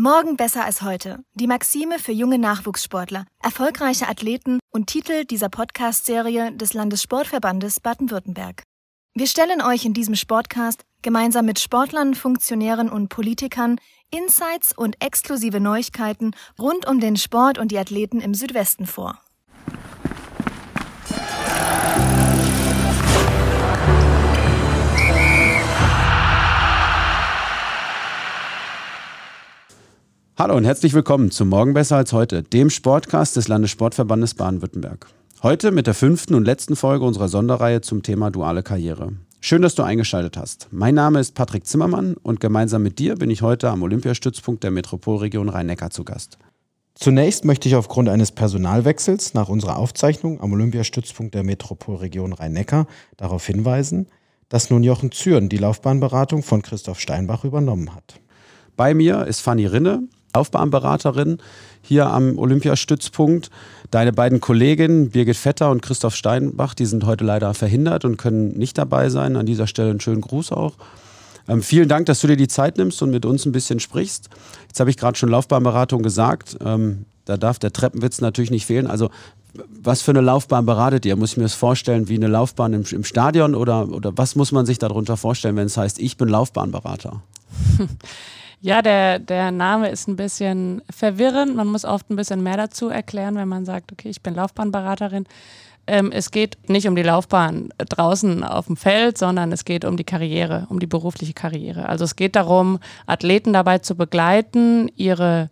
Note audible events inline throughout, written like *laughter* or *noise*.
Morgen besser als heute. Die Maxime für junge Nachwuchssportler, erfolgreiche Athleten und Titel dieser Podcast-Serie des Landessportverbandes Baden-Württemberg. Wir stellen euch in diesem Sportcast gemeinsam mit Sportlern, Funktionären und Politikern Insights und exklusive Neuigkeiten rund um den Sport und die Athleten im Südwesten vor. Hallo und herzlich willkommen zu Morgen besser als heute, dem Sportcast des Landessportverbandes Baden-Württemberg. Heute mit der fünften und letzten Folge unserer Sonderreihe zum Thema duale Karriere. Schön, dass du eingeschaltet hast. Mein Name ist Patrick Zimmermann und gemeinsam mit dir bin ich heute am Olympiastützpunkt der Metropolregion Rhein-Neckar zu Gast. Zunächst möchte ich aufgrund eines Personalwechsels nach unserer Aufzeichnung am Olympiastützpunkt der Metropolregion Rhein-Neckar darauf hinweisen, dass nun Jochen Zürn die Laufbahnberatung von Christoph Steinbach übernommen hat. Bei mir ist Fanny Rinne, Laufbahnberaterin hier am Olympiastützpunkt. Deine beiden Kolleginnen Birgit Vetter und Christoph Steinbach, die sind heute leider verhindert und können nicht dabei sein. An dieser Stelle einen schönen Gruß auch. Ähm, vielen Dank, dass du dir die Zeit nimmst und mit uns ein bisschen sprichst. Jetzt habe ich gerade schon Laufbahnberatung gesagt. Ähm, da darf der Treppenwitz natürlich nicht fehlen. Also was für eine Laufbahn beratet ihr? Muss ich mir das vorstellen wie eine Laufbahn im, im Stadion oder, oder was muss man sich darunter vorstellen, wenn es heißt, ich bin Laufbahnberater? *laughs* Ja, der, der Name ist ein bisschen verwirrend. Man muss oft ein bisschen mehr dazu erklären, wenn man sagt, okay, ich bin Laufbahnberaterin. Ähm, es geht nicht um die Laufbahn draußen auf dem Feld, sondern es geht um die Karriere, um die berufliche Karriere. Also es geht darum, Athleten dabei zu begleiten, ihre,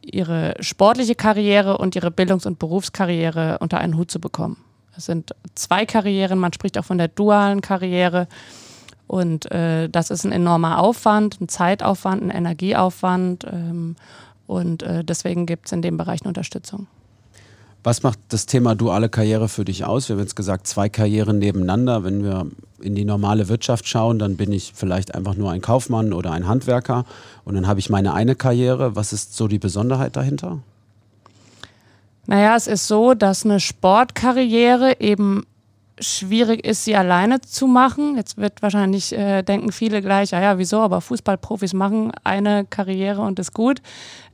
ihre sportliche Karriere und ihre Bildungs- und Berufskarriere unter einen Hut zu bekommen. Es sind zwei Karrieren, man spricht auch von der dualen Karriere. Und äh, das ist ein enormer Aufwand, ein Zeitaufwand, ein Energieaufwand. Ähm, und äh, deswegen gibt es in dem Bereich eine Unterstützung. Was macht das Thema duale Karriere für dich aus? Wir haben jetzt gesagt, zwei Karrieren nebeneinander. Wenn wir in die normale Wirtschaft schauen, dann bin ich vielleicht einfach nur ein Kaufmann oder ein Handwerker und dann habe ich meine eine Karriere. Was ist so die Besonderheit dahinter? Naja, es ist so, dass eine Sportkarriere eben schwierig ist, sie alleine zu machen. Jetzt wird wahrscheinlich äh, denken viele gleich, ja, ja, wieso, aber Fußballprofis machen eine Karriere und ist gut.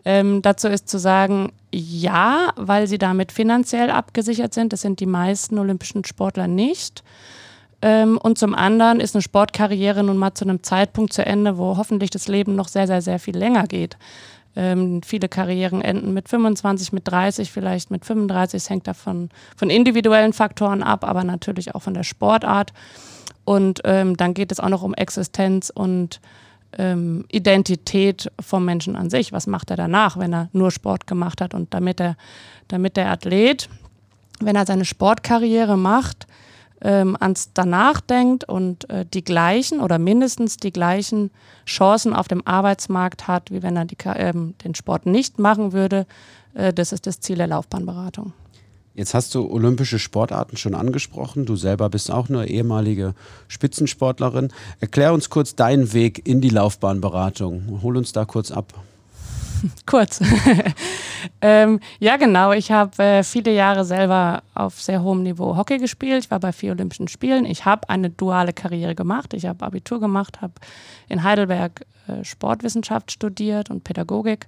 Ähm, dazu ist zu sagen, ja, weil sie damit finanziell abgesichert sind. Das sind die meisten olympischen Sportler nicht. Ähm, und zum anderen ist eine Sportkarriere nun mal zu einem Zeitpunkt zu Ende, wo hoffentlich das Leben noch sehr, sehr, sehr viel länger geht. Ähm, viele Karrieren enden mit 25, mit 30, vielleicht mit 35. Es hängt davon von individuellen Faktoren ab, aber natürlich auch von der Sportart. Und ähm, dann geht es auch noch um Existenz und ähm, Identität vom Menschen an sich. Was macht er danach, wenn er nur Sport gemacht hat? Und damit, er, damit der Athlet, wenn er seine Sportkarriere macht, ähm, ans danach denkt und äh, die gleichen oder mindestens die gleichen Chancen auf dem Arbeitsmarkt hat, wie wenn er die, ähm, den Sport nicht machen würde. Äh, das ist das Ziel der Laufbahnberatung. Jetzt hast du olympische Sportarten schon angesprochen. Du selber bist auch eine ehemalige Spitzensportlerin. Erklär uns kurz deinen Weg in die Laufbahnberatung. Hol uns da kurz ab. *laughs* Kurz. *laughs* ähm, ja, genau. Ich habe äh, viele Jahre selber auf sehr hohem Niveau Hockey gespielt. Ich war bei vier Olympischen Spielen. Ich habe eine duale Karriere gemacht. Ich habe Abitur gemacht, habe in Heidelberg äh, Sportwissenschaft studiert und Pädagogik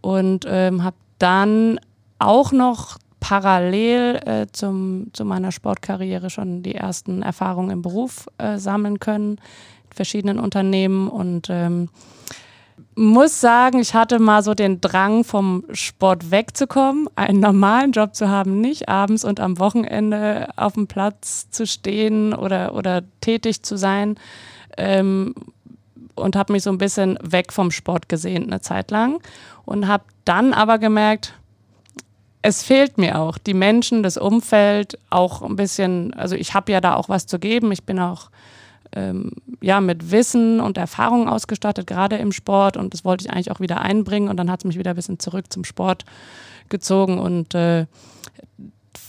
und ähm, habe dann auch noch parallel äh, zum, zu meiner Sportkarriere schon die ersten Erfahrungen im Beruf äh, sammeln können, in verschiedenen Unternehmen und ähm, muss sagen, ich hatte mal so den Drang, vom Sport wegzukommen, einen normalen Job zu haben, nicht abends und am Wochenende auf dem Platz zu stehen oder, oder tätig zu sein. Ähm, und habe mich so ein bisschen weg vom Sport gesehen eine Zeit lang und habe dann aber gemerkt, es fehlt mir auch die Menschen, das Umfeld, auch ein bisschen, also ich habe ja da auch was zu geben. Ich bin auch ähm, ja, mit Wissen und Erfahrung ausgestattet, gerade im Sport. Und das wollte ich eigentlich auch wieder einbringen. Und dann hat es mich wieder ein bisschen zurück zum Sport gezogen und äh,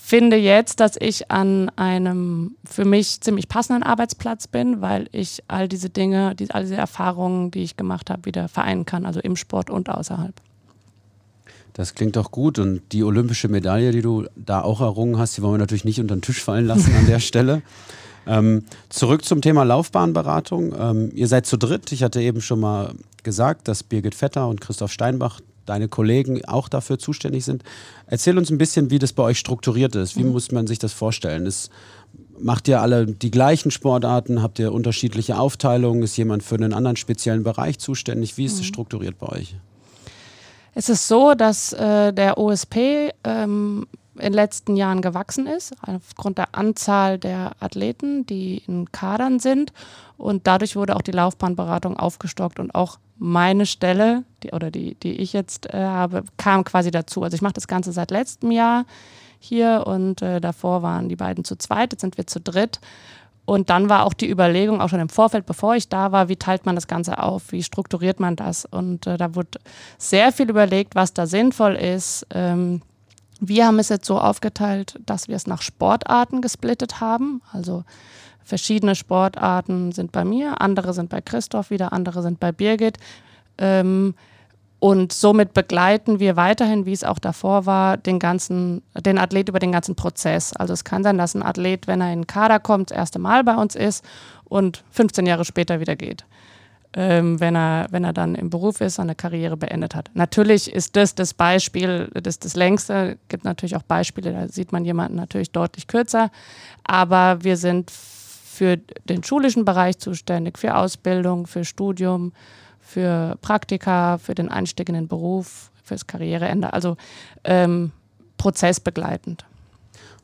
finde jetzt, dass ich an einem für mich ziemlich passenden Arbeitsplatz bin, weil ich all diese Dinge, die, all diese Erfahrungen, die ich gemacht habe, wieder vereinen kann, also im Sport und außerhalb. Das klingt doch gut. Und die olympische Medaille, die du da auch errungen hast, die wollen wir natürlich nicht unter den Tisch fallen lassen an der *laughs* Stelle. Ähm, zurück zum Thema Laufbahnberatung. Ähm, ihr seid zu dritt. Ich hatte eben schon mal gesagt, dass Birgit Vetter und Christoph Steinbach, deine Kollegen, auch dafür zuständig sind. Erzähl uns ein bisschen, wie das bei euch strukturiert ist. Wie mhm. muss man sich das vorstellen? Ist, macht ihr alle die gleichen Sportarten? Habt ihr unterschiedliche Aufteilungen? Ist jemand für einen anderen speziellen Bereich zuständig? Wie ist es mhm. strukturiert bei euch? Es ist so, dass äh, der OSP ähm, in den letzten Jahren gewachsen ist, aufgrund der Anzahl der Athleten, die in Kadern sind. Und dadurch wurde auch die Laufbahnberatung aufgestockt und auch meine Stelle, die, oder die, die ich jetzt äh, habe, kam quasi dazu. Also ich mache das Ganze seit letztem Jahr hier und äh, davor waren die beiden zu zweit, jetzt sind wir zu dritt. Und dann war auch die Überlegung, auch schon im Vorfeld, bevor ich da war, wie teilt man das Ganze auf, wie strukturiert man das? Und äh, da wurde sehr viel überlegt, was da sinnvoll ist. Ähm, wir haben es jetzt so aufgeteilt, dass wir es nach Sportarten gesplittet haben. Also verschiedene Sportarten sind bei mir, andere sind bei Christoph wieder, andere sind bei Birgit. Ähm, und somit begleiten wir weiterhin, wie es auch davor war, den ganzen, den Athlet über den ganzen Prozess. Also es kann sein, dass ein Athlet, wenn er in den Kader kommt, das erste Mal bei uns ist und 15 Jahre später wieder geht. Ähm, wenn, er, wenn er dann im Beruf ist, seine Karriere beendet hat. Natürlich ist das das Beispiel, das das längste. Gibt natürlich auch Beispiele, da sieht man jemanden natürlich deutlich kürzer. Aber wir sind für den schulischen Bereich zuständig, für Ausbildung, für Studium, für Praktika, für den Einstieg in den Beruf, fürs Karriereende, also ähm, prozessbegleitend.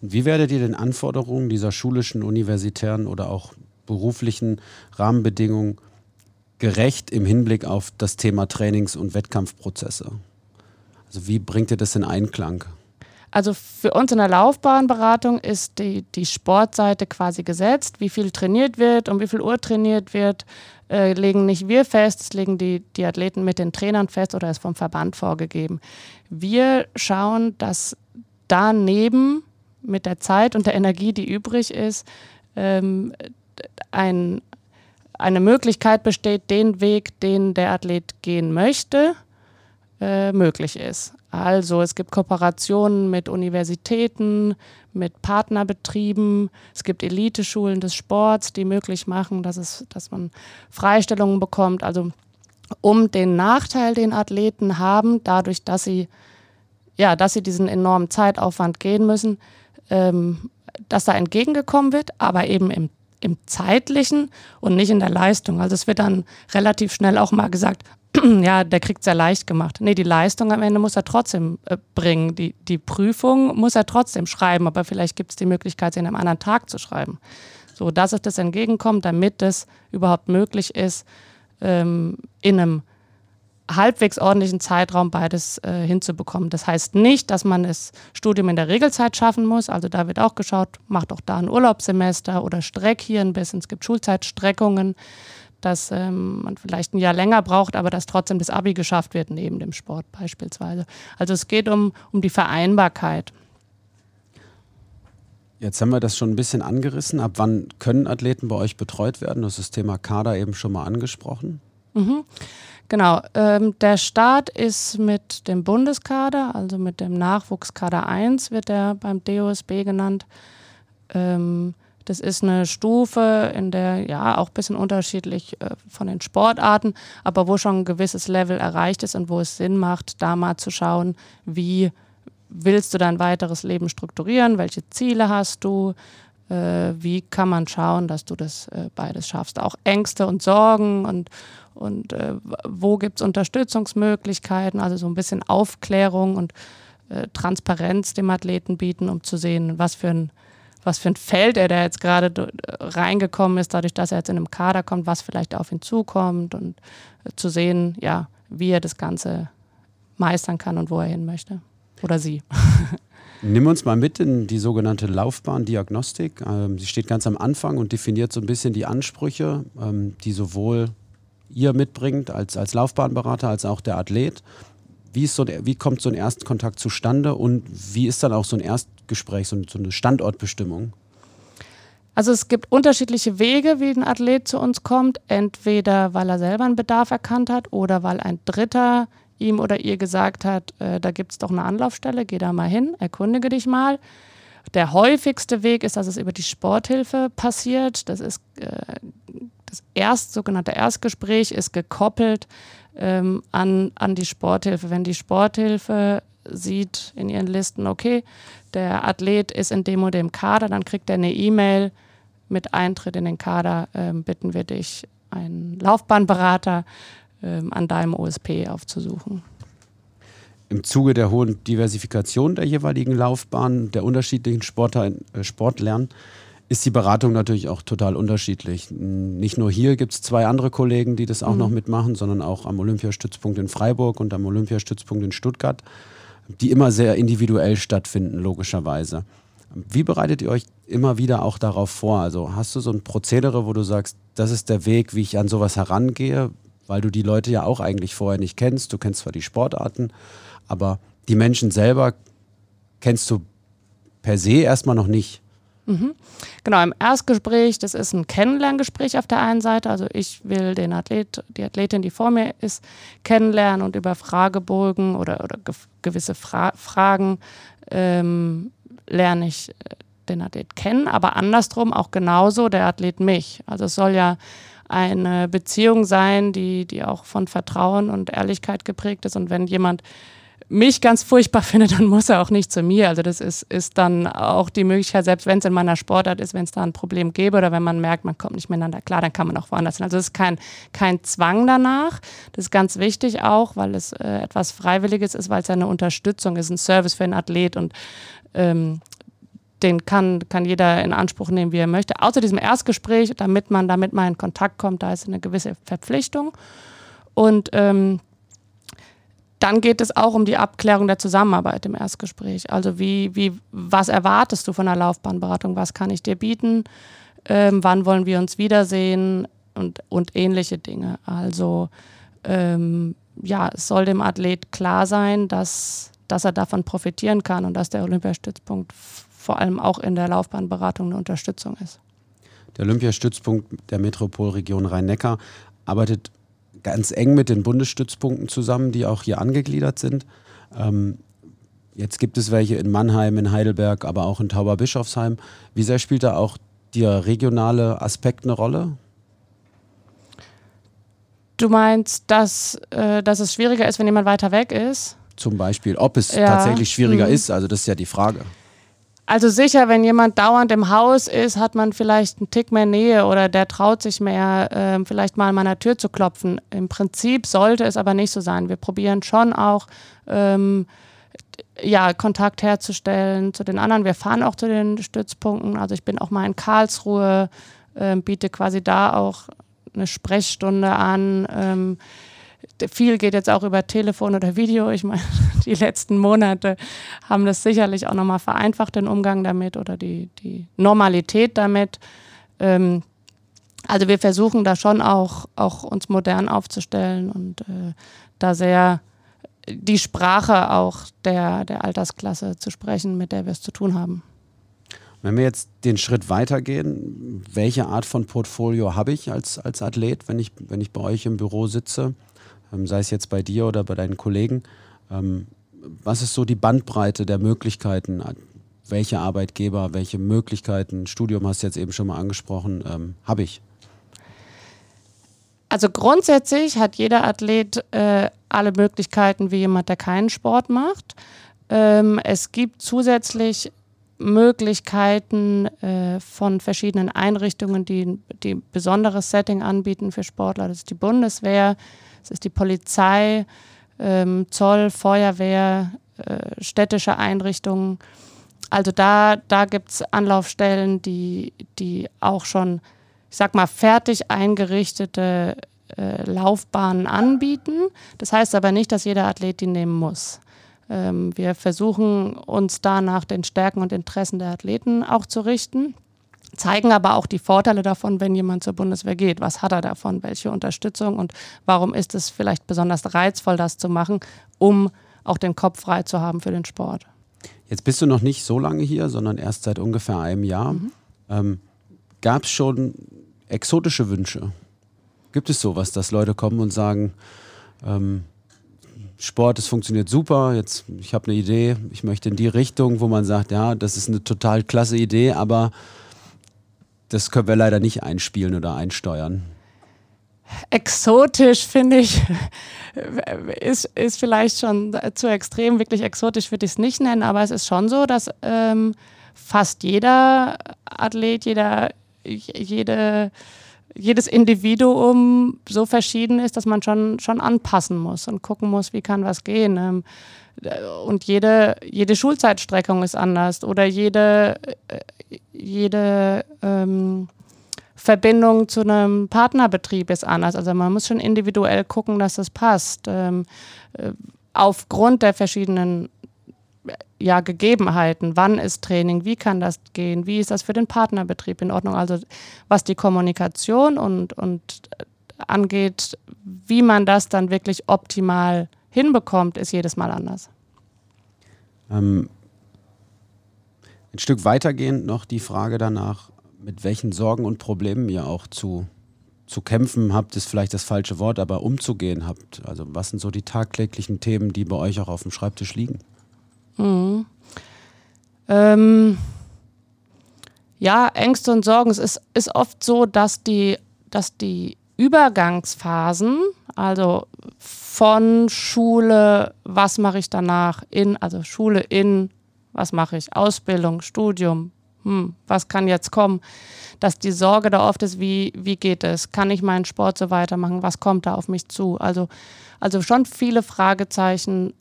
Und wie werdet ihr den Anforderungen dieser schulischen, universitären oder auch beruflichen Rahmenbedingungen gerecht im Hinblick auf das Thema Trainings- und Wettkampfprozesse? Also wie bringt ihr das in Einklang? Also für uns in der Laufbahnberatung ist die, die Sportseite quasi gesetzt. Wie viel trainiert wird, um wie viel Uhr trainiert wird, äh, legen nicht wir fest, das legen die, die Athleten mit den Trainern fest oder ist vom Verband vorgegeben. Wir schauen, dass daneben mit der Zeit und der Energie, die übrig ist, ähm, ein, eine Möglichkeit besteht, den Weg, den der Athlet gehen möchte, äh, möglich ist. Also es gibt Kooperationen mit Universitäten, mit Partnerbetrieben, es gibt Eliteschulen des Sports, die möglich machen, dass, es, dass man Freistellungen bekommt. Also um den Nachteil, den Athleten haben, dadurch, dass sie, ja, dass sie diesen enormen Zeitaufwand gehen müssen, ähm, dass da entgegengekommen wird, aber eben im im zeitlichen und nicht in der Leistung. Also es wird dann relativ schnell auch mal gesagt, *clears throat* ja, der kriegt sehr leicht gemacht. Nee, die Leistung am Ende muss er trotzdem äh, bringen. Die, die Prüfung muss er trotzdem schreiben, aber vielleicht gibt es die Möglichkeit, sie in einem anderen Tag zu schreiben. So, dass es das entgegenkommt, damit es überhaupt möglich ist, ähm, in einem halbwegs ordentlichen Zeitraum beides äh, hinzubekommen. Das heißt nicht, dass man das Studium in der Regelzeit schaffen muss. Also da wird auch geschaut, macht auch da ein Urlaubssemester oder streck hier ein bisschen. Es gibt Schulzeitstreckungen dass ähm, man vielleicht ein Jahr länger braucht, aber dass trotzdem das Abi geschafft wird neben dem Sport beispielsweise. Also es geht um, um die Vereinbarkeit. Jetzt haben wir das schon ein bisschen angerissen. Ab wann können Athleten bei euch betreut werden? Du hast das Thema Kader eben schon mal angesprochen. Mhm. Genau. Ähm, der Start ist mit dem Bundeskader, also mit dem Nachwuchskader 1 wird der beim DOSB genannt. Ähm, das ist eine Stufe, in der ja auch ein bisschen unterschiedlich äh, von den Sportarten, aber wo schon ein gewisses Level erreicht ist und wo es Sinn macht, da mal zu schauen, wie willst du dein weiteres Leben strukturieren, welche Ziele hast du, äh, wie kann man schauen, dass du das äh, beides schaffst. Auch Ängste und Sorgen und, und äh, wo gibt es Unterstützungsmöglichkeiten, also so ein bisschen Aufklärung und äh, Transparenz dem Athleten bieten, um zu sehen, was für ein was für ein Feld er da jetzt gerade reingekommen ist, dadurch, dass er jetzt in einem Kader kommt, was vielleicht auf ihn zukommt und äh, zu sehen, ja, wie er das Ganze meistern kann und wo er hin möchte. Oder sie. *laughs* Nimm uns mal mit in die sogenannte Laufbahndiagnostik. Ähm, sie steht ganz am Anfang und definiert so ein bisschen die Ansprüche, ähm, die sowohl ihr mitbringt als, als Laufbahnberater als auch der Athlet. Wie, ist so der, wie kommt so ein Erstkontakt zustande und wie ist dann auch so ein Erstgespräch, so, eine Standortbestimmung? Also es gibt unterschiedliche Wege, wie ein Athlet zu uns kommt. Entweder weil er selber einen Bedarf erkannt hat oder weil ein Dritter ihm oder ihr gesagt hat, äh, da gibt es doch eine Anlaufstelle, geh da mal hin, erkundige dich mal. Der häufigste Weg ist, dass es über die Sporthilfe passiert. Das ist äh, das erst, sogenannte Erstgespräch ist gekoppelt ähm, an, an die Sporthilfe. Wenn die Sporthilfe sieht in ihren Listen, okay, der Athlet ist in dem oder dem Kader, dann kriegt er eine E-Mail mit Eintritt in den Kader, ähm, bitten wir dich, einen Laufbahnberater ähm, an deinem OSP aufzusuchen. Im Zuge der hohen Diversifikation der jeweiligen Laufbahnen, der unterschiedlichen Sportler, äh, ist die Beratung natürlich auch total unterschiedlich. Nicht nur hier gibt es zwei andere Kollegen, die das auch mhm. noch mitmachen, sondern auch am Olympiastützpunkt in Freiburg und am Olympiastützpunkt in Stuttgart, die immer sehr individuell stattfinden, logischerweise. Wie bereitet ihr euch immer wieder auch darauf vor? Also hast du so ein Prozedere, wo du sagst, das ist der Weg, wie ich an sowas herangehe, weil du die Leute ja auch eigentlich vorher nicht kennst. Du kennst zwar die Sportarten, aber die Menschen selber kennst du per se erstmal noch nicht. Mhm. Genau, im Erstgespräch, das ist ein Kennenlerngespräch auf der einen Seite. Also ich will den Athlet, die Athletin, die vor mir ist, kennenlernen und über Fragebogen oder, oder gewisse Fra Fragen ähm, lerne ich äh, den Athlet kennen, aber andersrum auch genauso der Athlet mich. Also es soll ja eine Beziehung sein, die, die auch von Vertrauen und Ehrlichkeit geprägt ist. Und wenn jemand mich ganz furchtbar *laughs* findet, dann muss er auch nicht zu mir. Also das ist, ist dann auch die Möglichkeit, selbst wenn es in meiner Sportart ist, wenn es da ein Problem gäbe oder wenn man merkt, man kommt nicht miteinander klar, dann kann man auch woanders hin. Also es ist kein, kein Zwang danach. Das ist ganz wichtig auch, weil es äh, etwas Freiwilliges ist, weil es eine Unterstützung ist, ein Service für einen Athlet und ähm, den kann, kann jeder in Anspruch nehmen, wie er möchte. Außer diesem Erstgespräch, damit man damit mal in Kontakt kommt, da ist eine gewisse Verpflichtung. Und ähm, dann geht es auch um die Abklärung der Zusammenarbeit im Erstgespräch. Also wie, wie, was erwartest du von der Laufbahnberatung? Was kann ich dir bieten? Ähm, wann wollen wir uns wiedersehen? Und, und ähnliche Dinge. Also ähm, ja, es soll dem Athlet klar sein, dass, dass er davon profitieren kann und dass der Olympiastützpunkt vor allem auch in der Laufbahnberatung eine Unterstützung ist. Der Olympiastützpunkt der Metropolregion Rhein-Neckar arbeitet ganz eng mit den Bundesstützpunkten zusammen, die auch hier angegliedert sind. Ähm, jetzt gibt es welche in Mannheim, in Heidelberg, aber auch in Tauberbischofsheim. Wie sehr spielt da auch der regionale Aspekt eine Rolle? Du meinst, dass, äh, dass es schwieriger ist, wenn jemand weiter weg ist? Zum Beispiel, ob es ja. tatsächlich schwieriger mhm. ist, also das ist ja die Frage. Also sicher, wenn jemand dauernd im Haus ist, hat man vielleicht einen Tick mehr Nähe oder der traut sich mehr, äh, vielleicht mal an meiner Tür zu klopfen. Im Prinzip sollte es aber nicht so sein. Wir probieren schon auch, ähm, ja, Kontakt herzustellen zu den anderen. Wir fahren auch zu den Stützpunkten. Also ich bin auch mal in Karlsruhe, äh, biete quasi da auch eine Sprechstunde an. Ähm, viel geht jetzt auch über Telefon oder Video. Ich meine, *laughs* die letzten Monate haben das sicherlich auch nochmal vereinfacht, den Umgang damit oder die, die Normalität damit. Ähm, also wir versuchen da schon auch, auch uns modern aufzustellen und äh, da sehr die Sprache auch der, der Altersklasse zu sprechen, mit der wir es zu tun haben. Wenn wir jetzt den Schritt weitergehen, welche Art von Portfolio habe ich als, als Athlet, wenn ich, wenn ich bei euch im Büro sitze? ähm, sei es jetzt bei dir oder bei deinen Kollegen. Ähm, was ist so die Bandbreite der Möglichkeiten? Welche Arbeitgeber, welche Möglichkeiten, Studium hast du jetzt eben schon mal angesprochen, ähm, habe ich? Also grundsätzlich hat jeder Athlet äh, alle Möglichkeiten wie jemand, der keinen Sport macht. Ähm, es gibt zusätzlich Möglichkeiten äh, von verschiedenen Einrichtungen, die, ein besonderes Setting anbieten für Sportler. Das ist die Bundeswehr, es ist die Polizei, ähm, Zoll, Feuerwehr, äh, städtische Einrichtungen. Also da, da gibt es Anlaufstellen, die, die auch schon, ich sag mal, fertig eingerichtete äh, Laufbahnen anbieten. Das heißt aber nicht, dass jeder Athlet die nehmen muss. Ähm, wir versuchen uns da nach den Stärken und Interessen der Athleten auch zu richten zeigen aber auch die Vorteile davon, wenn jemand zur Bundeswehr geht. Was hat er davon? Welche Unterstützung? Und warum ist es vielleicht besonders reizvoll, das zu machen, um auch den Kopf frei zu haben für den Sport? Jetzt bist du noch nicht so lange hier, sondern erst seit ungefähr einem Jahr. Mhm. Ähm, Gab es schon exotische Wünsche? Gibt es sowas, dass Leute kommen und sagen, ähm, Sport, es funktioniert super, jetzt ich habe eine Idee, ich möchte in die Richtung, wo man sagt, ja, das ist eine total klasse Idee, aber das können wir leider nicht einspielen oder einsteuern. Exotisch finde ich, ist, ist vielleicht schon zu extrem. Wirklich exotisch würde ich es nicht nennen, aber es ist schon so, dass ähm, fast jeder Athlet, jeder, jede, jedes Individuum so verschieden ist, dass man schon, schon anpassen muss und gucken muss, wie kann was gehen. Ähm, und jede, jede Schulzeitstreckung ist anders oder jede, äh, jede ähm, Verbindung zu einem Partnerbetrieb ist anders. Also man muss schon individuell gucken, dass das passt. Ähm, äh, aufgrund der verschiedenen ja, Gegebenheiten. Wann ist Training? Wie kann das gehen? Wie ist das für den Partnerbetrieb in Ordnung? Also was die Kommunikation und, und äh, angeht, wie man das dann wirklich optimal hinbekommt, ist jedes Mal anders. Ähm, ein Stück weitergehend noch die Frage danach, mit welchen Sorgen und Problemen ihr auch zu, zu kämpfen habt, ist vielleicht das falsche Wort, aber umzugehen habt. Also was sind so die tagtäglichen Themen, die bei euch auch auf dem Schreibtisch liegen? Mhm. Ähm, ja, Ängste und Sorgen. Es ist, ist oft so, dass die, dass die Übergangsphasen, also von Schule, was mache ich danach, in, also Schule in was mache ich? Ausbildung, Studium, hm, was kann jetzt kommen? Dass die Sorge da oft ist, wie, wie geht es? Kann ich meinen Sport so weitermachen? Was kommt da auf mich zu? Also, also schon viele Fragezeichen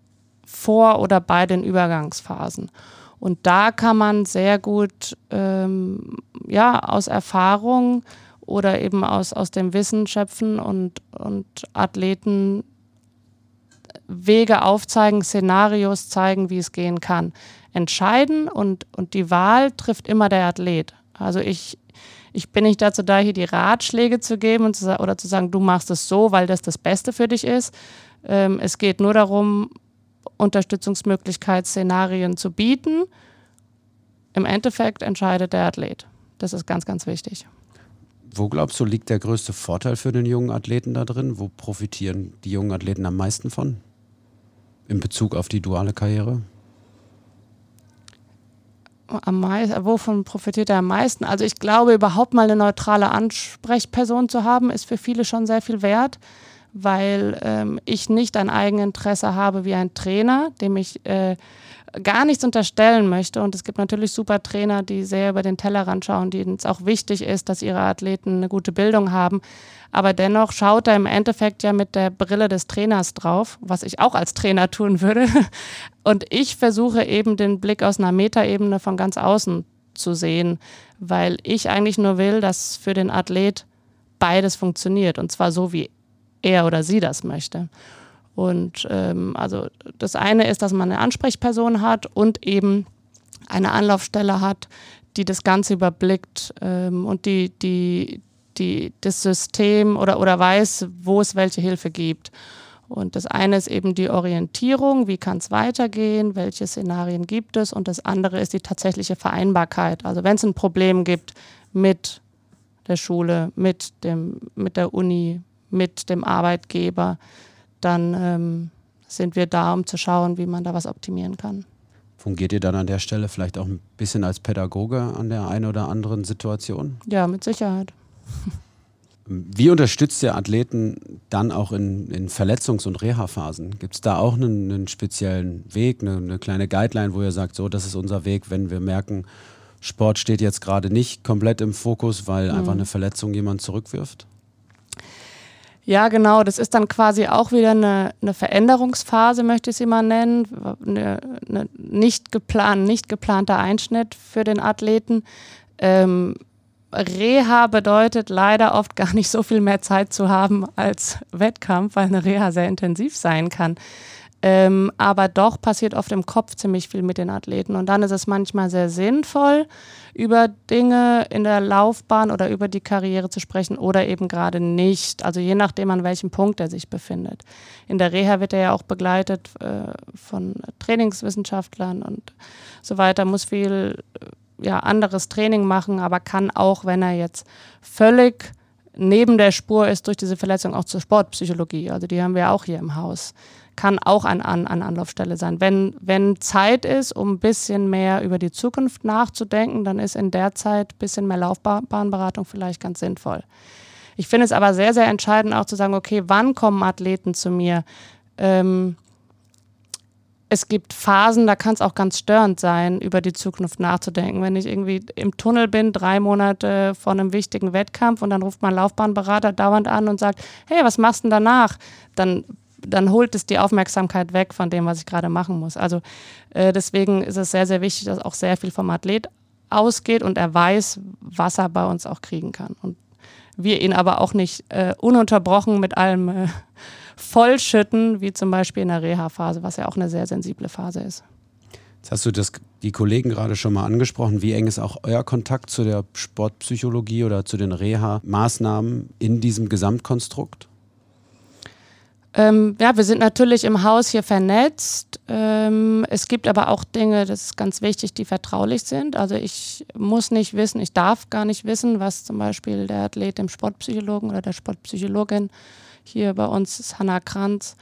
vor oder bei den Übergangsphasen. Und da kann man sehr gut ähm, ja, aus Erfahrung oder eben aus, aus dem Wissen schöpfen und, und Athleten Wege aufzeigen, Szenarios zeigen, wie es gehen kann entscheiden und, und die Wahl trifft immer der Athlet. Also ich, ich bin nicht dazu da, hier die Ratschläge zu geben und zu, oder zu sagen, du machst es so, weil das das Beste für dich ist. Ähm, es geht nur darum, Unterstützungsmöglichkeiten, Szenarien zu bieten. Im Endeffekt entscheidet der Athlet. Das ist ganz, ganz wichtig. Wo glaubst du, liegt der größte Vorteil für den jungen Athleten da drin? Wo profitieren die jungen Athleten am meisten von? In Bezug auf die duale Karriere? am meisten, wovon profitiert er am meisten? Also ich glaube, überhaupt mal eine neutrale Ansprechperson zu haben, ist für viele schon sehr viel wert, weil ähm, ich nicht ein Eigeninteresse habe wie ein Trainer, dem ich äh, gar nichts unterstellen möchte. Und es gibt natürlich super Trainer, die sehr über den Tellerrand schauen, denen es auch wichtig ist, dass ihre Athleten eine gute Bildung haben. Aber dennoch schaut er im Endeffekt ja mit der Brille des Trainers drauf, was ich auch als Trainer tun würde. *laughs* Und ich versuche eben den Blick aus einer Metaebene von ganz außen zu sehen, weil ich eigentlich nur will, dass für den Athlet beides funktioniert. Und zwar so, wie er oder sie das möchte. Und ähm, also das eine ist, dass man eine Ansprechperson hat und eben eine Anlaufstelle hat, die das Ganze überblickt ähm, und die, die, die, das System oder, oder weiß, wo es welche Hilfe gibt. Und das eine ist eben die Orientierung, wie kann es weitergehen, welche Szenarien gibt es. Und das andere ist die tatsächliche Vereinbarkeit. Also wenn es ein Problem gibt mit der Schule, mit, dem, mit der Uni, mit dem Arbeitgeber, dann ähm, sind wir da, um zu schauen, wie man da was optimieren kann. Fungiert ihr dann an der Stelle vielleicht auch ein bisschen als Pädagoge an der einen oder anderen Situation? Ja, mit Sicherheit. *laughs* Wie unterstützt ihr Athleten dann auch in, in Verletzungs- und Reha-Phasen? Gibt es da auch einen, einen speziellen Weg, eine, eine, kleine Guideline, wo ihr sagt, so, das ist unser Weg, wenn wir merken, Sport steht jetzt gerade nicht komplett im Fokus, weil mhm. einfach eine Verletzung jemand zurückwirft? Ja, genau. Das ist dann quasi auch wieder eine, eine Veränderungsphase, möchte ich sie mal nennen. Eine, eine nicht, geplant, nicht geplanter Einschnitt für den Athleten. Ähm, Reha bedeutet leider oft gar nicht so viel mehr Zeit zu haben als Wettkampf, weil eine Reha sehr intensiv sein kann. Ähm, aber doch passiert oft im Kopf ziemlich viel mit den Athleten. Und dann ist es manchmal sehr sinnvoll, über Dinge in der Laufbahn oder über die Karriere zu sprechen oder eben gerade nicht. Also je nachdem, an welchem Punkt er sich befindet. In der Reha wird er ja auch begleitet äh, von Trainingswissenschaftlern und so weiter, muss viel äh, ja, anderes Training machen, aber kann auch, wenn er jetzt völlig neben der Spur ist durch diese Verletzung auch zur Sportpsychologie. Also die haben wir auch hier im Haus kann auch eine an, ein Anlaufstelle sein. Wenn, wenn Zeit ist, um ein bisschen mehr über die Zukunft nachzudenken, dann ist in der Zeit ein bisschen mehr Laufbahnberatung vielleicht ganz sinnvoll. Ich finde es aber sehr, sehr entscheidend auch zu sagen, okay, wann kommen Athleten zu mir? Ähm, es gibt Phasen, da kann es auch ganz störend sein, über die Zukunft nachzudenken. Wenn ich irgendwie im Tunnel bin, drei Monate vor einem wichtigen Wettkampf und dann ruft mein Laufbahnberater dauernd an und sagt, hey, was machst du denn danach? Dann, dann holt es die Aufmerksamkeit weg von dem, was ich gerade machen muss. Also äh, deswegen ist es sehr, sehr wichtig, dass auch sehr viel vom Athlet ausgeht und er weiß, was er bei uns auch kriegen kann. Und wir ihn aber auch nicht äh, ununterbrochen mit allem äh, vollschütten, wie zum Beispiel in der Reha-Phase, was ja auch eine sehr sensible Phase ist. Jetzt hast du das, die Kollegen gerade schon mal angesprochen. Wie eng ist auch euer Kontakt zu der Sportpsychologie oder zu den Reha-Maßnahmen in diesem Gesamtkonstrukt? Ähm, ja, wir sind natürlich im Haus hier vernetzt. Ähm, es gibt aber auch Dinge, das ist ganz wichtig, die vertraulich sind. Also ich muss nicht wissen, ich darf gar nicht wissen, was zum Beispiel der Athlet dem Sportpsychologen oder der Sportpsychologin hier bei uns ist Hannah Kranz,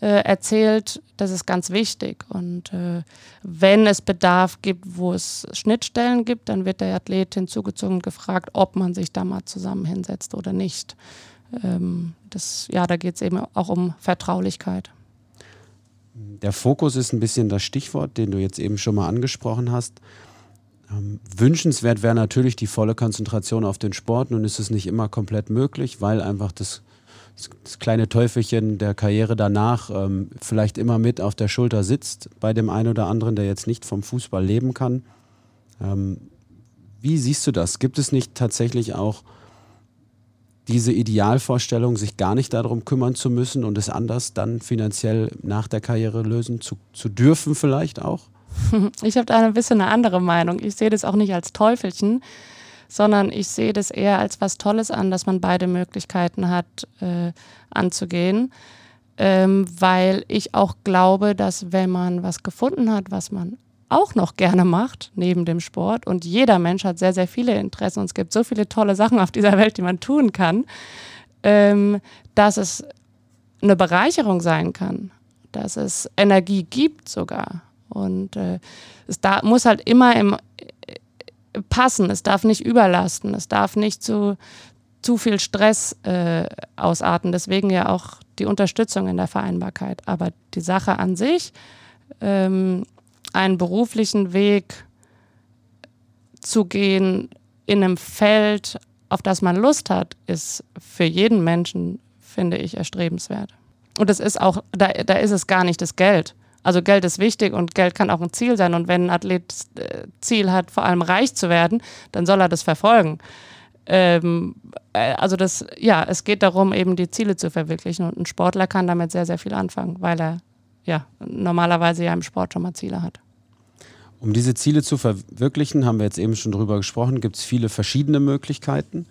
äh, erzählt, das ist ganz wichtig. Und äh, wenn es Bedarf gibt, wo es Schnittstellen gibt, dann wird der Athlet hinzugezogen und gefragt, ob man sich da mal zusammen hinsetzt oder nicht. Ähm, das, ja, da geht es eben auch um Vertraulichkeit. Der Fokus ist ein bisschen das Stichwort, den du jetzt eben schon mal angesprochen hast. Ähm, wünschenswert wäre natürlich die volle Konzentration auf den Sport. Nun ist es nicht immer komplett möglich, weil einfach das das kleine Teufelchen der Karriere danach ähm, vielleicht immer mit auf der Schulter sitzt bei dem einen oder anderen, der jetzt nicht vom Fußball leben kann. Ähm, wie siehst du das? Gibt es nicht tatsächlich auch diese Idealvorstellung, sich gar nicht darum kümmern zu müssen und es anders dann finanziell nach der Karriere lösen zu, zu dürfen vielleicht auch? *laughs* Ich habe da ein bisschen eine andere Meinung. Ich sehe das auch nicht als Teufelchen, sondern ich sehe das eher als was Tolles an, dass man beide Möglichkeiten hat äh, anzugehen, ähm, weil ich auch glaube, dass wenn man was gefunden hat, was man auch noch gerne macht, neben dem Sport, und jeder Mensch hat sehr, sehr viele Interessen und es gibt so viele tolle Sachen auf dieser Welt, die man tun kann, ähm, dass es eine Bereicherung sein kann, dass es Energie gibt sogar. Und äh, es da muss halt immer im, passen, es darf nicht überlasten, es darf nicht zu, zu viel Stress äh, ausarten. Deswegen ja auch die Unterstützung in der Vereinbarkeit. Aber die Sache an sich, ähm, einen beruflichen Weg zu gehen in einem Feld, auf das man Lust hat, ist für jeden Menschen, finde ich, erstrebenswert. Und es ist auch, da, da ist es gar nicht das Geld. Also Geld ist wichtig und Geld kann auch ein Ziel sein. Und wenn ein Athlet äh, Ziel hat, vor allem reich zu werden, dann soll er das verfolgen. Ähm, äh, also das, ja, es geht darum, eben die Ziele zu verwirklichen. Und ein Sportler kann damit sehr, sehr viel anfangen, weil er ja normalerweise ja im Sport schon mal Ziele hat. Um diese Ziele zu verwirklichen, haben wir jetzt eben schon drüber gesprochen, gibt es viele verschiedene Möglichkeiten.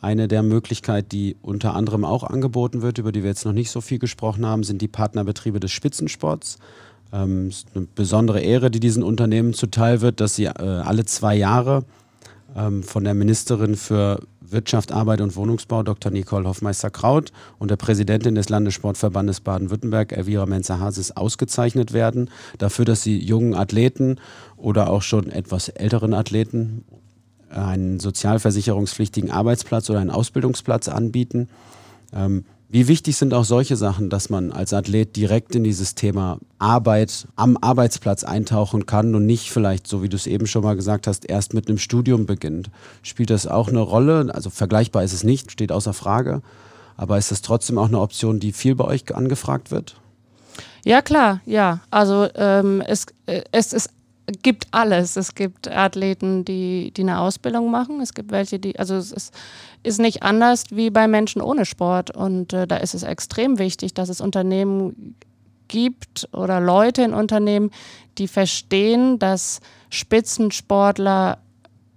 Eine der Möglichkeiten, die unter anderem auch angeboten wird, über die wir jetzt noch nicht so viel gesprochen haben, sind die Partnerbetriebe des Spitzensports. Ähm, es ist eine besondere Ehre, die diesen Unternehmen zuteil wird, dass sie äh, alle zwei Jahre ähm, von der Ministerin für Wirtschaft, Arbeit und Wohnungsbau, Dr. Nicole Hoffmeister-Kraut und der Präsidentin des Landessportverbandes Baden-Württemberg, Elvira Menzer-Hasis, ausgezeichnet werden, dafür, dass sie jungen Athleten oder auch schon etwas älteren Athleten einen sozialversicherungspflichtigen Arbeitsplatz oder einen Ausbildungsplatz anbieten. Ähm, wie wichtig sind auch solche Sachen, dass man als Athlet direkt in dieses Thema Arbeit am Arbeitsplatz eintauchen kann und nicht vielleicht, so wie du es eben schon mal gesagt hast, erst mit einem Studium beginnt? Spielt das auch eine Rolle? Also vergleichbar ist es nicht, steht außer Frage. Aber ist das trotzdem auch eine Option, die viel bei euch angefragt wird? Ja, klar, ja. Also ähm, es, äh, es ist gibt alles. Es gibt Athleten, die, die eine Ausbildung machen. Es gibt welche, die, also es ist, nicht anders wie bei Menschen ohne Sport. Und äh, da ist es extrem wichtig, dass es Unternehmen gibt oder Leute in Unternehmen, die verstehen, dass Spitzensportler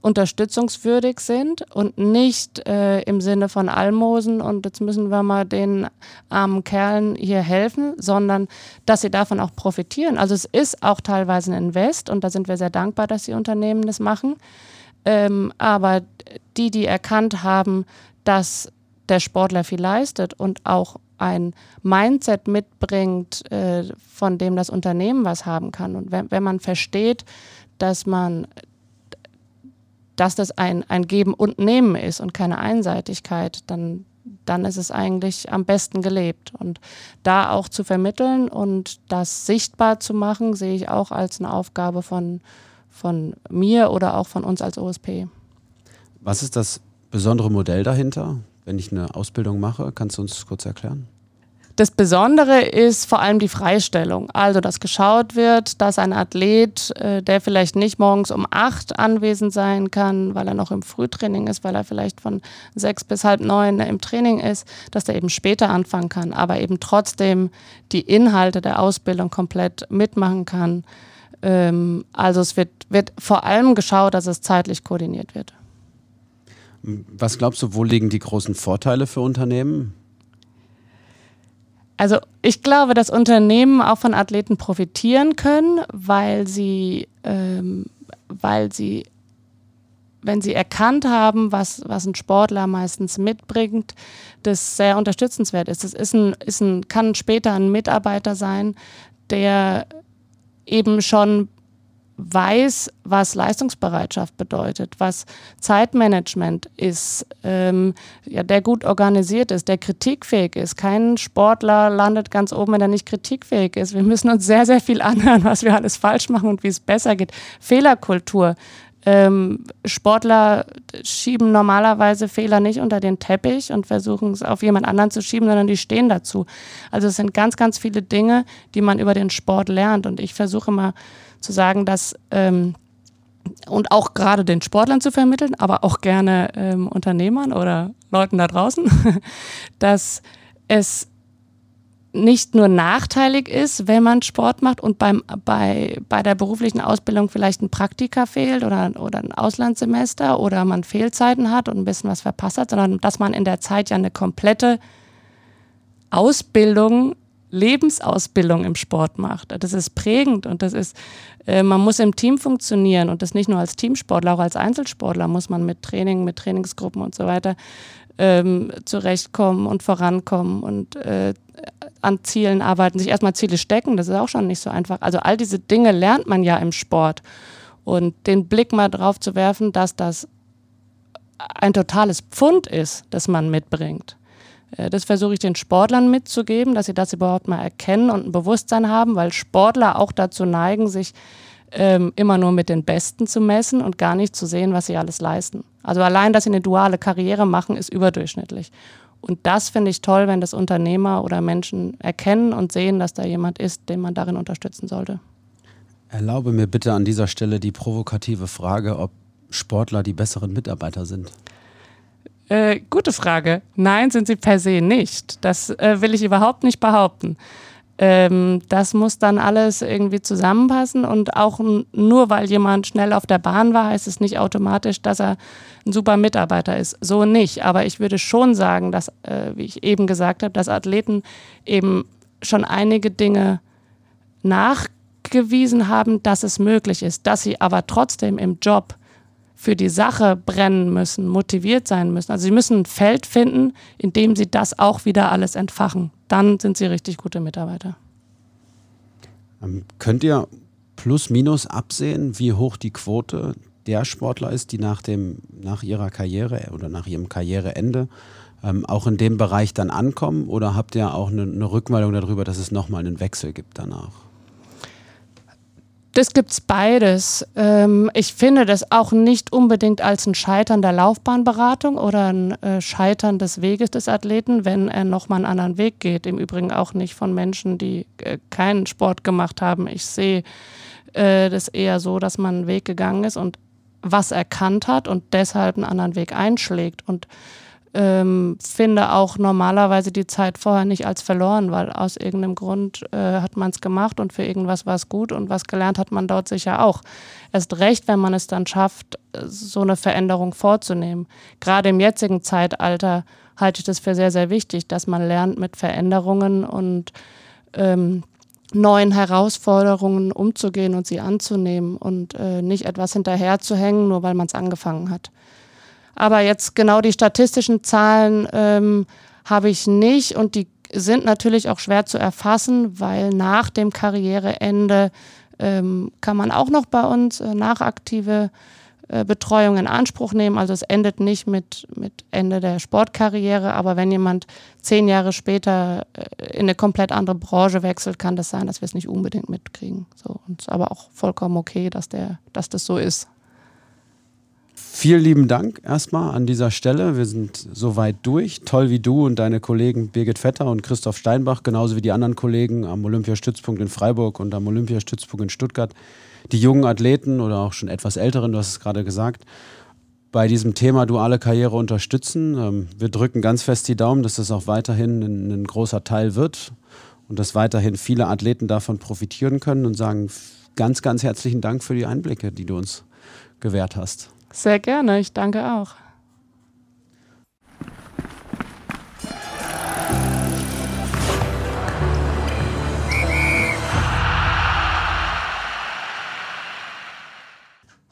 unterstützungswürdig sind und nicht äh, im Sinne von Almosen und jetzt müssen wir mal den armen Kerlen hier helfen, sondern dass sie davon auch profitieren. Also es ist auch teilweise ein Invest und da sind wir sehr dankbar, dass die Unternehmen das machen. Ähm, aber die, die erkannt haben, dass der Sportler viel leistet und auch ein Mindset mitbringt, äh, von dem das Unternehmen was haben kann. Und wenn, wenn man versteht, dass man dass das ein, ein Geben und Nehmen ist und keine Einseitigkeit, dann, dann ist es eigentlich am besten gelebt. Und da auch zu vermitteln und das sichtbar zu machen, sehe ich auch als eine Aufgabe von, von mir oder auch von uns als OSP. Was ist das besondere Modell dahinter, wenn ich eine Ausbildung mache? Kannst du uns kurz erklären? Das Besondere ist vor allem die Freistellung. Also, dass geschaut wird, dass ein Athlet, äh, der vielleicht nicht morgens um acht anwesend sein kann, weil er noch im Frühtraining ist, weil er vielleicht von sechs bis halb neun im Training ist, dass er eben später anfangen kann, aber eben trotzdem die Inhalte der Ausbildung komplett mitmachen kann. Ähm, also, es wird, wird vor allem geschaut, dass es zeitlich koordiniert wird. Was glaubst du, wo liegen die großen Vorteile für Unternehmen? Also ich glaube, dass Unternehmen auch von Athleten profitieren können, weil sie, ähm, weil sie, wenn sie erkannt haben, was, was ein Sportler meistens mitbringt, das sehr unterstützenswert ist. Das ist ein, ist ein, kann später ein Mitarbeiter sein, der eben schon weiß, was Leistungsbereitschaft bedeutet, was Zeitmanagement ist, ähm, ja, der gut organisiert ist, der kritikfähig ist. Kein Sportler landet ganz oben, wenn er nicht kritikfähig ist. Wir müssen uns sehr, sehr viel *laughs* anhören, was wir alles falsch machen und wie es besser geht. Fehlerkultur. Ähm, Sportler schieben normalerweise Fehler nicht unter den Teppich und versuchen es auf jemand anderen zu schieben, sondern die stehen dazu. Also es sind ganz, ganz viele Dinge, die man über den Sport lernt. Und ich versuche mal zu sagen, dass ähm, und auch gerade den Sportlern zu vermitteln, aber auch gerne ähm, Unternehmern oder Leuten da draußen, *laughs* dass es nicht nur nachteilig ist, wenn man Sport macht und beim, bei, bei der beruflichen Ausbildung vielleicht ein Praktika fehlt oder, oder ein Auslandssemester oder man Fehlzeiten hat und ein bisschen was verpasst hat, sondern dass man in der Zeit ja eine komplette Ausbildung Lebensausbildung im Sport macht. Das ist prägend und das ist, äh, man muss im Team funktionieren und das nicht nur als Teamsportler, auch als Einzelsportler muss man mit Training, mit Trainingsgruppen und so weiter ähm, zurechtkommen und vorankommen und äh, an Zielen arbeiten, sich erstmal Ziele stecken, das ist auch schon nicht so einfach. Also all diese Dinge lernt man ja im Sport und den Blick mal drauf zu werfen, dass das ein totales Pfund ist, das man mitbringt das versuche ich den Sportlern mitzugeben, dass sie das überhaupt mal erkennen und ein Bewusstsein haben, weil Sportler auch dazu neigen, sich ähm, immer nur mit den Besten zu messen und gar nicht zu sehen, was sie alles leisten. Also allein, dass sie eine duale Karriere machen, ist überdurchschnittlich. Und das finde ich toll, wenn das Unternehmer oder Menschen erkennen und sehen, dass da jemand ist, den man darin unterstützen sollte. Erlaube mir bitte an dieser Stelle die provokative Frage, ob Sportler die besseren Mitarbeiter sind. Äh, gute Frage. Nein, sind sie per se nicht. Das äh, will ich überhaupt nicht behaupten. Ähm, das muss dann alles irgendwie zusammenpassen und auch nur weil jemand schnell auf der Bahn war, heißt es nicht automatisch, dass er ein super Mitarbeiter ist. So nicht. Aber ich würde schon sagen, dass, äh, wie ich eben gesagt habe, dass Athleten eben schon einige Dinge nachgewiesen haben, dass es möglich ist, dass sie aber trotzdem im Job für die Sache brennen müssen, motiviert sein müssen. Also sie müssen ein Feld finden, in dem sie das auch wieder alles entfachen. Dann sind sie richtig gute Mitarbeiter. Ähm, könnt ihr plus minus absehen, wie hoch die Quote der Sportler ist, die nach, dem, nach ihrer Karriere oder nach ihrem Karriereende ähm, auch in dem Bereich dann ankommen? Oder habt ihr auch eine, eine Rückmeldung darüber, dass es nochmal einen Wechsel gibt danach? Das gibt's beides. Ähm, ich finde das auch nicht unbedingt als ein Scheitern der Laufbahnberatung oder ein äh, Scheitern des Weges des Athleten, wenn er nochmal einen anderen Weg geht. Im Übrigen auch nicht von Menschen, die äh, keinen Sport gemacht haben. Ich sehe äh, das eher so, dass man einen Weg gegangen ist und was erkannt hat und deshalb einen anderen Weg einschlägt. Und ähm, finde auch normalerweise die Zeit vorher nicht als verloren, weil aus irgendeinem Grund äh, hat man es gemacht und für irgendwas war es gut und was gelernt hat man dort sicher auch. Erst recht, wenn man es dann schafft, so eine Veränderung vorzunehmen. Gerade im jetzigen Zeitalter halte ich das für sehr, sehr wichtig, dass man lernt, mit Veränderungen und ähm, neuen Herausforderungen umzugehen und sie anzunehmen und äh, nicht etwas hinterherzuhängen, nur weil man es angefangen hat. Aber jetzt genau die statistischen Zahlen ähm, habe ich nicht und die sind natürlich auch schwer zu erfassen, weil nach dem Karriereende ähm, kann man auch noch bei uns äh, nachaktive äh, Betreuung in Anspruch nehmen. Also es endet nicht mit, mit Ende der Sportkarriere, aber wenn jemand zehn Jahre später äh, in eine komplett andere Branche wechselt, kann das sein, dass wir es nicht unbedingt mitkriegen. So, und aber auch vollkommen okay, dass, der, dass das so ist. Vielen lieben Dank erstmal an dieser Stelle. Wir sind soweit durch. Toll wie du und deine Kollegen Birgit Vetter und Christoph Steinbach, genauso wie die anderen Kollegen am Olympiastützpunkt in Freiburg und am Olympiastützpunkt in Stuttgart, die jungen Athleten oder auch schon etwas älteren, du hast es gerade gesagt, bei diesem Thema duale Karriere unterstützen. Ähm, wir drücken ganz fest die Daumen, dass das auch weiterhin ein, ein großer Teil wird und dass weiterhin viele Athleten davon profitieren können und sagen ganz, ganz herzlichen Dank für die Einblicke, die du uns gewährt hast. Sehr gerne, ich danke auch.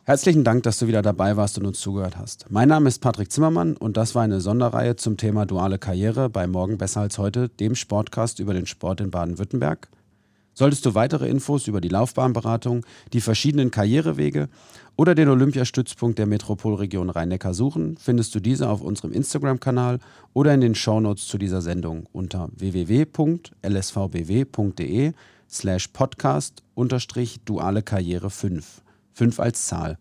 Herzlichen Dank, dass du wieder dabei warst und uns zugehört hast. Mein Name ist Patrick Zimmermann und das war eine Sonderreihe zum Thema duale Karriere bei Morgen besser als heute, dem Sportcast über den Sport in Baden-Württemberg. Solltest du weitere Infos über die Laufbahnberatung, die verschiedenen Karrierewege oder den Olympiastützpunkt der Metropolregion Rhein-Neckar suchen, findest du diese auf unserem Instagram-Kanal oder in den Shownotes zu dieser Sendung unter www.lsvbw.de slash podcast unterstrich duale Karriere 5. 5 als Zahl.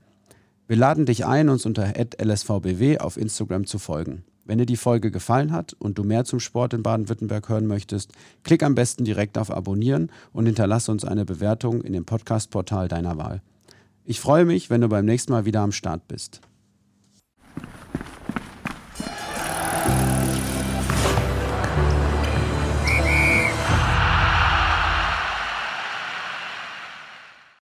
Wir laden dich ein, uns unter lsvbw auf Instagram zu folgen. Wenn dir die Folge gefallen hat und du mehr zum Sport in Baden-Württemberg hören möchtest, klick am besten direkt auf Abonnieren und hinterlasse uns eine Bewertung in dem Podcast-Portal deiner Wahl. Ich freue mich, wenn du beim nächsten Mal wieder am Start bist.